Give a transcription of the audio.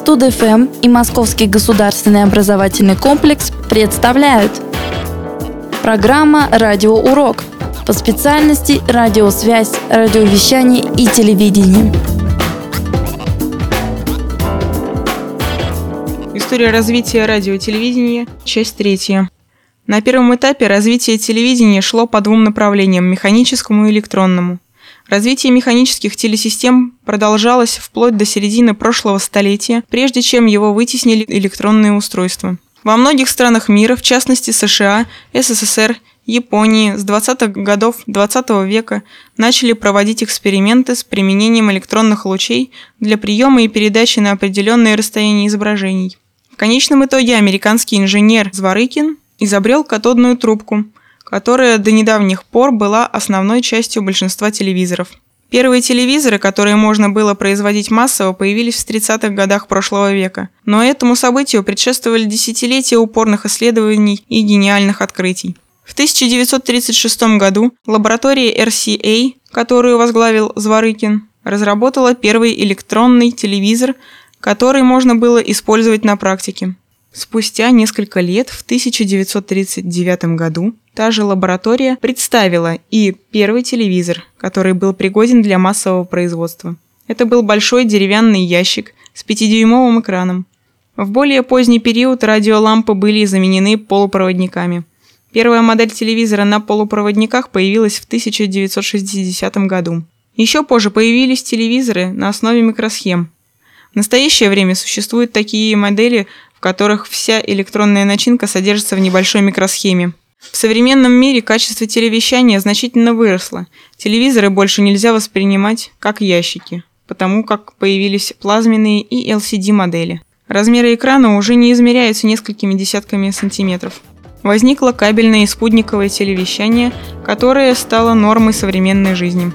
Студ-ФМ и Московский государственный образовательный комплекс представляют Программа «Радиоурок» по специальности радиосвязь, радиовещание и телевидение. История развития радио и телевидения, часть третья. На первом этапе развитие телевидения шло по двум направлениям – механическому и электронному – Развитие механических телесистем продолжалось вплоть до середины прошлого столетия, прежде чем его вытеснили электронные устройства. Во многих странах мира, в частности США, СССР, Японии с 20-х годов 20 -го века начали проводить эксперименты с применением электронных лучей для приема и передачи на определенные расстояния изображений. В конечном итоге американский инженер Зворыкин изобрел катодную трубку – которая до недавних пор была основной частью большинства телевизоров. Первые телевизоры, которые можно было производить массово, появились в 30-х годах прошлого века. Но этому событию предшествовали десятилетия упорных исследований и гениальных открытий. В 1936 году лаборатория RCA, которую возглавил Зворыкин, разработала первый электронный телевизор, который можно было использовать на практике. Спустя несколько лет, в 1939 году, та же лаборатория представила и первый телевизор, который был пригоден для массового производства. Это был большой деревянный ящик с 5-дюймовым экраном. В более поздний период радиолампы были заменены полупроводниками. Первая модель телевизора на полупроводниках появилась в 1960 году. Еще позже появились телевизоры на основе микросхем. В настоящее время существуют такие модели в которых вся электронная начинка содержится в небольшой микросхеме. В современном мире качество телевещания значительно выросло. Телевизоры больше нельзя воспринимать как ящики, потому как появились плазменные и LCD-модели. Размеры экрана уже не измеряются несколькими десятками сантиметров. Возникло кабельное и спутниковое телевещание, которое стало нормой современной жизни.